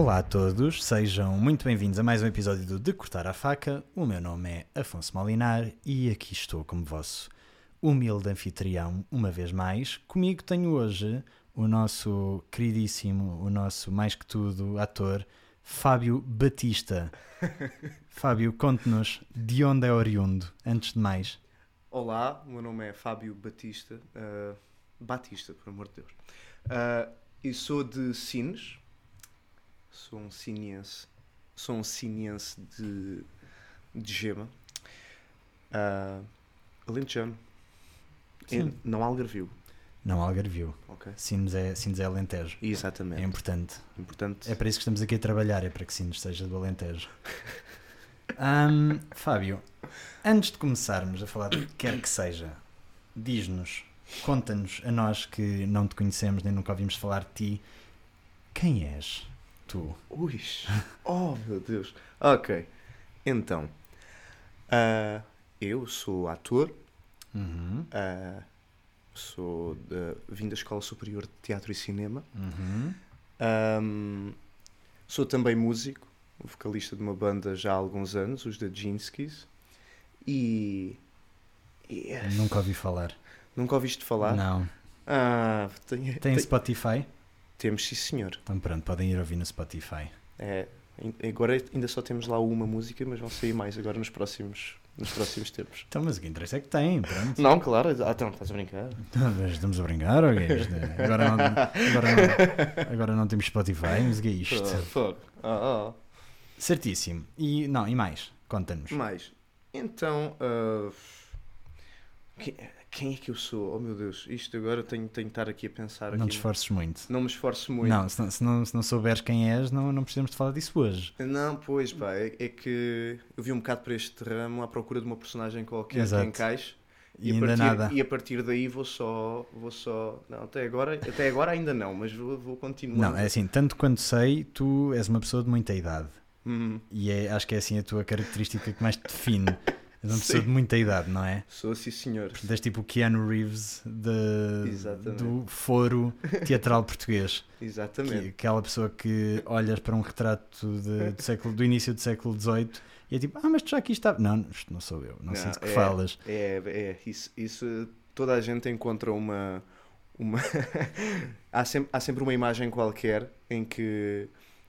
Olá a todos, sejam muito bem-vindos a mais um episódio do De Cortar a Faca. O meu nome é Afonso Molinar e aqui estou como vosso humilde anfitrião, uma vez mais. Comigo tenho hoje o nosso queridíssimo, o nosso mais que tudo ator, Fábio Batista. Fábio, conte-nos de onde é oriundo, antes de mais. Olá, o meu nome é Fábio Batista. uh, Batista, por amor de Deus. Uh, e sou de Sines. Sou um siniense. Sou um siniense de, de Gema. Uh, Alentejano. Sim. E Não Algarvio. Não Algarvio. Ok. Sines é, Sines é Alentejo. É Exatamente. importante. Importante. É para isso que estamos aqui a trabalhar, é para que Sines seja do Alentejo. Ahm, Fábio, antes de começarmos a falar que quer que seja, diz-nos, conta-nos a nós que não te conhecemos nem nunca ouvimos falar de ti, quem és tu? Ui, oh meu Deus. Ok, então, ah, eu sou ator, Uhum, ah, sou da, vim da Escola Superior de Teatro e Cinema, uhum. Ahm, sou também músico, vocalista de uma banda já há alguns anos, os da Jinskis, e, e, eh, Nunca ouvi falar. nunca ouviste falar? Não. Ah, tem, Tem tem- Spotify? Temos sim senhor. Então pronto, podem ir ouvir no Spotify. É, agora ainda só temos lá uma música, mas vão sair mais agora nos próximos, nos próximos tempos. Então, mas o que interessa é que tem, pronto. Não, claro, ah, então estás a brincar. Mas Estamos a brincar, ou o que é isto? Agora não, agora, não, agora não temos Spotify, mas o que é isto? Fuck. Ah, ah. Certíssimo. E não, e mais? Conta-nos. Mais. Então, ah, quem, quem é que eu sou? Oh meu Deus, isto agora tenho, tenho de estar aqui a pensar. Não aqui. te esforces muito. Não me esforço muito. Não, se não, se, não, se não souberes quem és, não, não precisamos de falar disso hoje. Não, pois pá, é, é que eu vi um bocado para este ramo à procura de uma personagem qualquer Exato. que encaixe E, a ainda partir, nada. e a partir daí vou só, vou só, não, até agora, até agora ainda não, mas vou, vou continuar. Não, é assim, tanto quanto sei, tu és uma pessoa de muita idade. Hum, E é, acho que é assim a tua característica que mais te define. Uma pessoa de muita idade, não é? sou sim senhor. Portanto, tipo o Keanu Reeves de, do foro teatral português. Que, Exatamente. aquela pessoa que olhas para um retrato de- do, século, do início do século XVIII e é tipo, ah, mas tu já aqui estava. Não, isto não sou eu, não, Não, sinto que é- falas. É, é, isso, isso toda a gente encontra uma. uma há, sempre, há sempre uma imagem qualquer em que,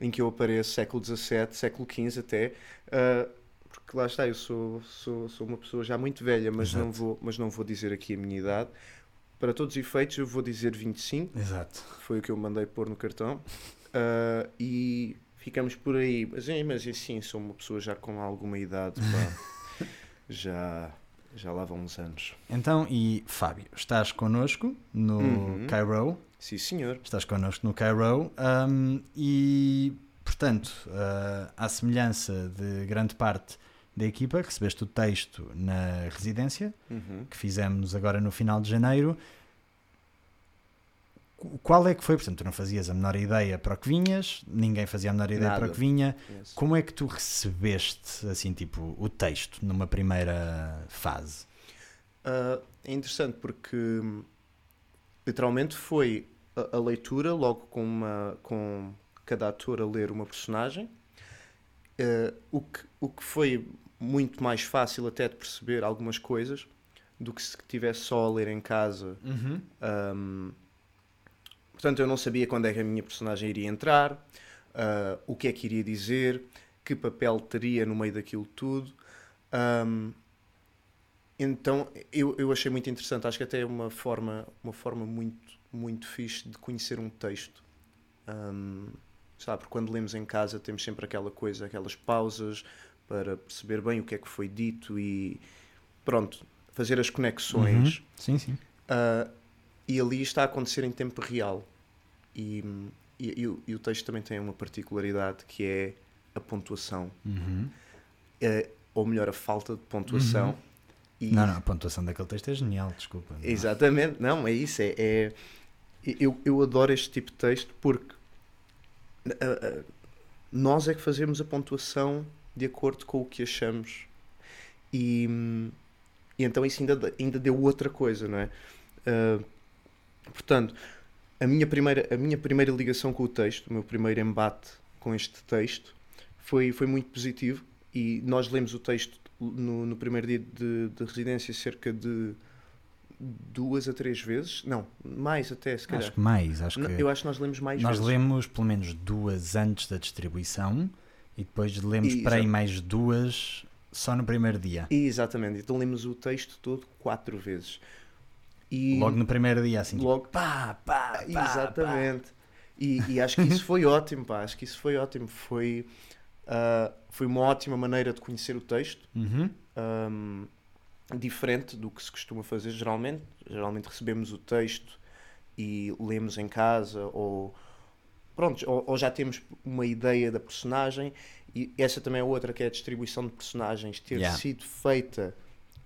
em que eu apareço século XVII, século XV até. ah, porque lá está, eu sou, sou, sou uma pessoa já muito velha, mas não, vou, mas não vou dizer aqui a minha idade. Para todos os efeitos, eu vou dizer 25, Exato. foi o que eu mandei pôr no cartão. Ah, e ficamos por aí. Mas, é, mas assim, sou uma pessoa já com alguma idade. pá. já, já lá vão uns anos. Então, e Fábio, estás connosco no Uhum. Cairo, Sim, senhor. estás connosco no Cairo ahm, e, portanto, ah, à semelhança de grande parte da equipa, recebeste o texto na residência, Uhum. que fizemos agora no final de janeiro. Qu- Qual é que foi? Portanto, tu não fazias a menor ideia para o que vinhas, ninguém fazia a menor ideia Nada. para o que vinha. Yes. Como é que tu recebeste, assim, tipo, o texto numa primeira fase? Ah, é interessante porque hum, literalmente foi a, a leitura logo com, uma, com cada ator a ler uma personagem. Ah, o, que, o que foi muito mais fácil até de perceber algumas coisas do que se tivesse só a ler em casa Um, portanto, eu não sabia quando é que a minha personagem iria entrar, uh, o que é que iria dizer, que papel teria no meio daquilo tudo. Um, então, eu, eu achei muito interessante. Acho que até é uma forma, uma forma muito, muito fixe de conhecer um texto. Um, sabe, porque quando lemos em casa temos sempre aquela coisa, aquelas pausas para perceber bem o que é que foi dito e pronto, fazer as conexões. Uhum. Sim, sim. Uh, e ali está a acontecer em tempo real. E, e, e o, e o texto também tem uma particularidade que é a pontuação. Uhum. Eh, ou melhor, a falta de pontuação. Uhum. E- Não, não, a pontuação daquele texto é genial, desculpa. Exatamente, não, é isso. É, é- eu, eu adoro este tipo de texto porque nós é que fazemos a pontuação de acordo com o que achamos. E, e então isso ainda, ainda deu outra coisa, não é? Ah, portanto, a minha, primeira, a minha primeira ligação com o texto, o meu primeiro embate com este texto foi, foi muito positivo e nós lemos o texto no, no primeiro dia de, de residência cerca de duas a três vezes. Não, mais até, se calhar. Acho que mais. Acho que Eu acho que nós lemos mais nós vezes. lemos pelo menos duas antes da distribuição e depois lemos E- para aí mais duas só no primeiro dia. Exatamente, então lemos o texto todo quatro vezes. E Logo no primeiro dia, assim. tipo, logo pá, pá, pá, Exatamente. E, e acho que isso foi ótimo, pá. Acho que isso foi ótimo. Foi, ah, foi uma ótima maneira de conhecer o texto. pá. Uhum. ahm, diferente do que se costuma fazer geralmente. Geralmente recebemos o texto e lemos em casa ou pronto, ou, ou já temos uma ideia da personagem e essa também é outra que é a distribuição de personagens ter Yeah. sido feita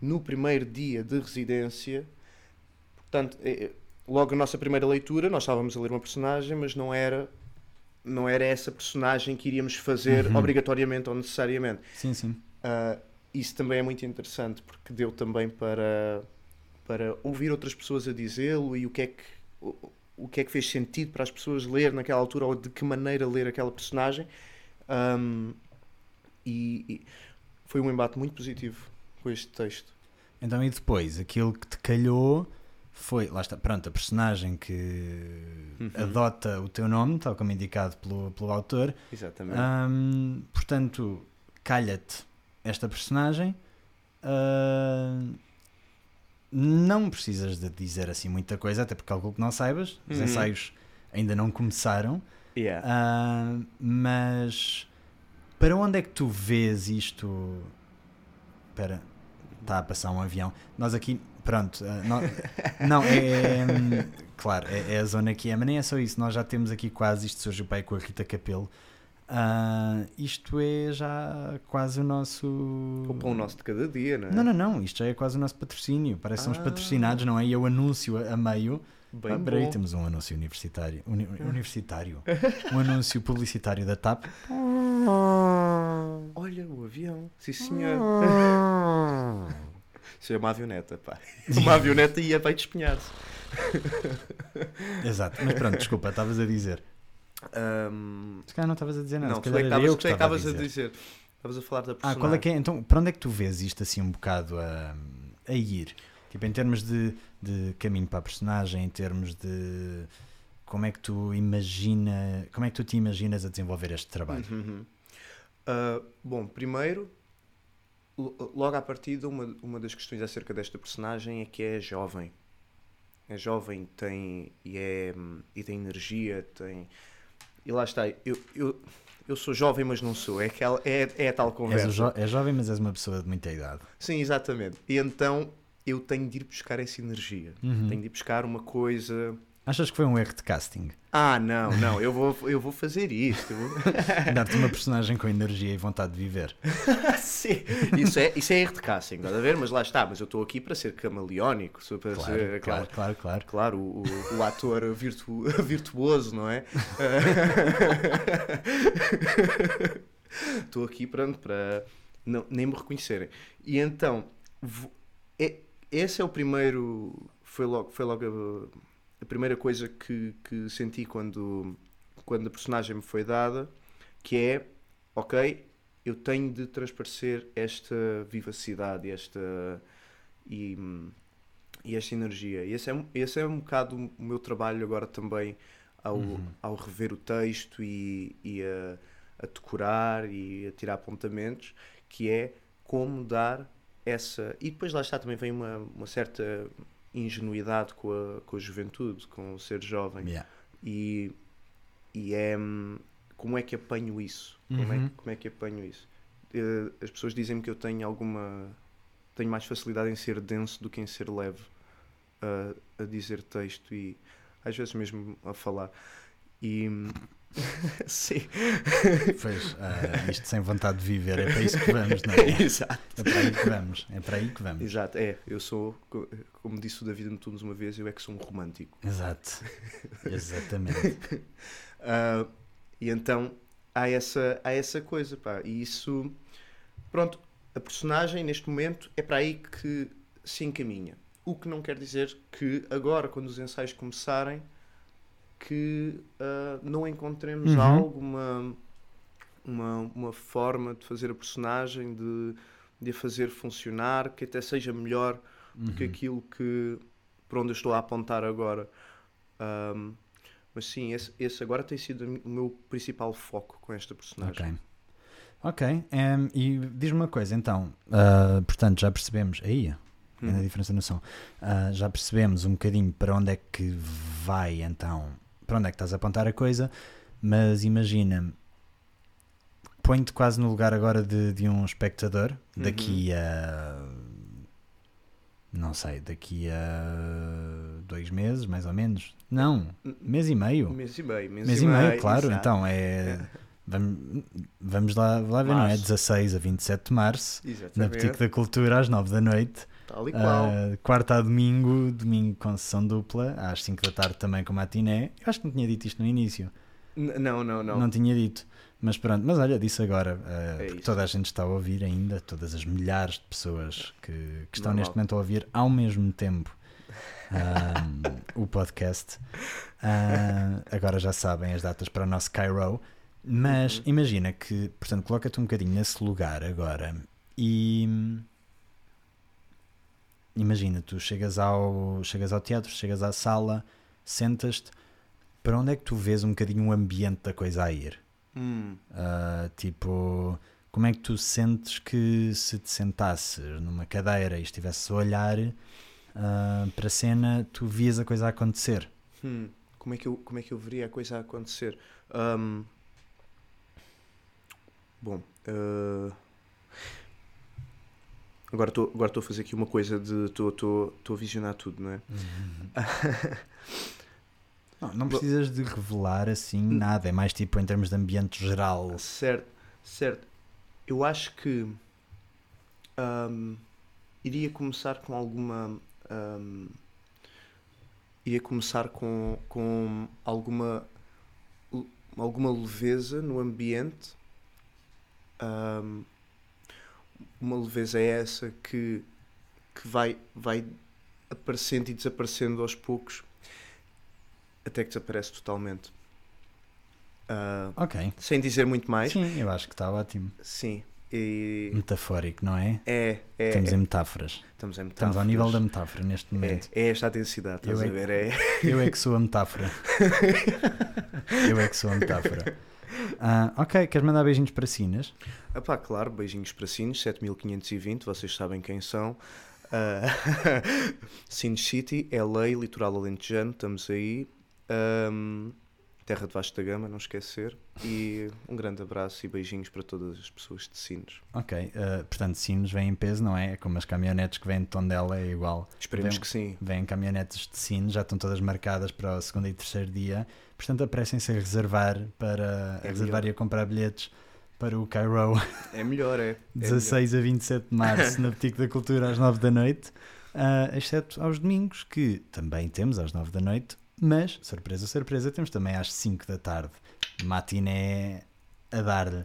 no primeiro dia de residência. Portanto, é- é- logo na nossa primeira leitura nós estávamos a ler uma personagem, mas não era não era essa personagem que iríamos fazer Uhum. obrigatoriamente ou necessariamente. Sim, sim. Uh, isso também é muito interessante porque deu também para, para ouvir outras pessoas a dizê-lo e o que, é que, o, o que é que fez sentido para as pessoas ler naquela altura ou de que maneira ler aquela personagem. Um, e, e foi um embate muito positivo com este texto. Então, e depois, aquilo que te calhou foi, lá está, pronto, a personagem que Uhum. adota o teu nome, tal como indicado pelo, pelo autor. Exatamente. Ahm, portanto, calha-te esta personagem. Ah, não precisas de dizer assim muita coisa, até porque calculo que não saibas. Os Uhum. ensaios ainda não começaram. Yeah. Ah, mas para onde é que tu vês isto? Espera, está a passar um avião. Nós aqui, pronto, ah, nó- não, é, é, claro, é, é a zona que é, mas nem é só isso. Nós já temos aqui quase, isto surgiu aí com a Rita Capelo. Ah, isto é já quase o nosso. O pão nosso de cada dia, não é? Não, não, não, isto já é quase o nosso patrocínio. Parece Ah. patrocinados, não é? E eu anuncio a, a meio. Bem Ah, peraí, temos um anúncio universitário. Uni- universitário. um anúncio publicitário da TAP. Olha o avião. Sim, senhor. Isso é uma avioneta, pá. Uma avioneta ia para despenhar-se. Exato, mas pronto, desculpa, estavas a dizer. Ahm, Se calhar não estavas a dizer nada. não, tu é que estavas- a dizer. Estavas a falar da Ah, personagem. qual é que é? Então, para onde é que tu vês isto assim um bocado a, a ir? Tipo, em termos de, de caminho para a personagem, em termos de como é que tu imagina, como é que tu te imaginas a desenvolver este trabalho? Uhum. Ah, bom, primeiro, lo- logo à partida, uma, uma das questões acerca desta personagem é que é jovem. É jovem, tem e, é, e tem energia, tem. E lá está, eu, eu, eu sou jovem, mas não sou. É, aquela, é, é a tal És, conversa. o jo- é jovem, mas és uma pessoa de muita idade. Sim, exatamente. E então eu tenho de ir buscar essa energia. Uhum. Tenho de ir buscar uma coisa. Achas que foi um erro de casting? Ah, não, não, eu vou, eu vou fazer isto. vou- Dar-te uma personagem com energia e vontade de viver. Sim, isso é, isso é erro de casting, estás a ver? Mas lá está, mas eu estou aqui para ser camaleónico, para Claro, ser, claro, claro, claro. claro, o, o- o ator virtu, virtuoso, não é? Estou aqui pronto para não, nem me reconhecerem. E então, é- esse é o primeiro, foi logo, foi logo a, a primeira coisa que, que senti quando, quando a personagem me foi dada, que é, ok, eu tenho de transparecer esta vivacidade, esta e, e esta energia. E esse é, um- esse é um bocado o meu trabalho agora também ao, Uhum. ao rever o texto e, e a, a decorar e a tirar apontamentos, que é como dar essa. E depois lá está também vem uma, uma certa ingenuidade com a, com a juventude, com o ser jovem. Yeah. E, e é hum, como é que apanho isso? Como, é, Uhum. que- como é que apanho isso? Eh, as pessoas dizem-me que eu tenho alguma. tenho mais facilidade em ser denso do que em ser leve a, a dizer texto e às vezes mesmo a falar. E. Sim. Pois, ah, isto sem vontade de viver, é para isso que vamos, não é? Exato. É para aí que vamos, é para aí que vamos. Exato, é. Eu sou, co- como disse o David Antunes uma vez, eu é que sou um romântico. Exato, exatamente. Ah, e então há essa, há essa coisa, pá. E isso, pronto, a personagem neste momento é para aí que se encaminha. O que não quer dizer que agora, quando os ensaios começarem, que ah, não encontremos Uhum. alguma uma, uma forma de fazer a personagem, de, de a fazer funcionar, que até seja melhor do que Uhum. aquilo que para onde eu estou a apontar agora. Um, mas sim, esse, esse agora tem sido o meu principal foco com esta personagem. Ok. Ok. em, e diz-me uma coisa, então. ah, portanto, já percebemos. Aí, ainda a diferença no som. Ah, já percebemos um bocadinho para onde é que vai, então. Para onde é que estás a apontar a coisa. Mas imagina. Põe-te quase no lugar agora de, de um espectador. Uhum. Daqui a. Não sei, daqui a dois meses, mais ou menos. Não, mês e meio. Mês e meio. Mês, Mês e meio, claro. exato. Então é. Vamos, vamos lá, lá ver, não é? Março. 16 a 27 de março, na. Boutique da Cultura, às 9 da noite. Tal e qual. Ah, quarta a domingo, domingo com sessão dupla, às 5 da tarde também com matiné. Eu acho que não tinha dito isto no início. N- não, não, não. tinha dito. Mas pronto, mas olha, disse agora, ah, É porque toda a gente está a ouvir ainda, todas as milhares de pessoas que, que estão Normal. neste momento a ouvir ao mesmo tempo ah, o podcast. Ah, agora já sabem as datas para o nosso Cairo. Mas Uhum. imagina que, portanto, coloca-te um bocadinho nesse lugar agora e imagina, tu chegas ao, chegas ao teatro, chegas à sala, sentas-te, para onde é que tu vês um bocadinho o ambiente da coisa a ir? Hum, Ah, tipo, como é que tu sentes que se te sentasses numa cadeira e estivesses a olhar ah, para a cena, tu vias a coisa a acontecer? hum. Como, é que eu, como é que eu veria a coisa a acontecer? Ahm, bom, ah, agora estou agora a fazer aqui uma coisa de. Estou- a visionar tudo, não é? Não, não precisas de revelar assim nada, é mais tipo em termos de ambiente geral. Certo, certo. Eu acho que ahm, iria começar com alguma. ahm, iria começar com, com alguma. alguma leveza no ambiente. Ahm, uma leveza é essa que, que vai, vai aparecendo e desaparecendo aos poucos até que desaparece totalmente. Ah, Ok. sem dizer muito mais, Sim, eu acho que está ótimo. Sim. E Metafórico, não é? é, é, Estamos é. em metáforas. estamos em Estamos ao nível da metáforas. metáfora neste é, momento. é esta a densidade, estás Eu a é ver? É. Eu é que sou a metáfora. Eu é que sou a metáfora. Ah, ok, queres mandar beijinhos para Sinas? Ah pá, claro, beijinhos para Sines, 7520, vocês sabem quem são. Ah, Sines City, LA, Litoral Alentejano, estamos aí. Ahm, Terra de Vasta Gama, não esquecer. E um grande abraço e beijinhos para todas as pessoas de Sines. Ok, ah, portanto, Sinos vem em peso, não é? É como as caminhonetes que vêm de Tondela, é igual. Esperemos Vem- que sim. Vêm caminhonetes de Sinos, já estão todas marcadas para o segundo e terceiro dia. Portanto, apressem-se a reservar, para, a É reservar melhor. e a comprar bilhetes para o Cairo, É melhor, é. é 16 a 27 de março, na Boutique da Cultura, às 9 da noite. Ah, exceto aos domingos, que também temos às 9 da noite, mas, surpresa, surpresa, temos também às 5 da tarde. Matiné a dar-lhe.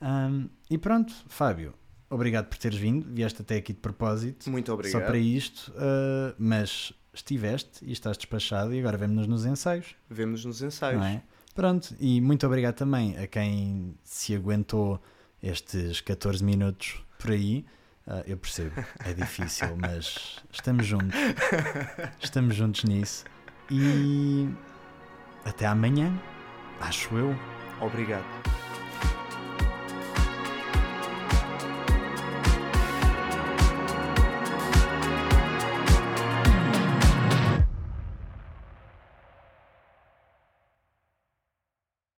Ahm, e pronto, Fábio, obrigado por teres vindo. Vieste até aqui de propósito, Muito só obrigado. para isto, ah, mas estiveste e estás despachado e agora vemos-nos nos ensaios, Vemo-nos nos ensaios. não é? Pronto, e muito obrigado também a quem se aguentou estes 14 minutos por aí. Ah, eu percebo, é difícil, mas estamos juntos. Estamos juntos nisso. E até amanhã, acho eu. Obrigado.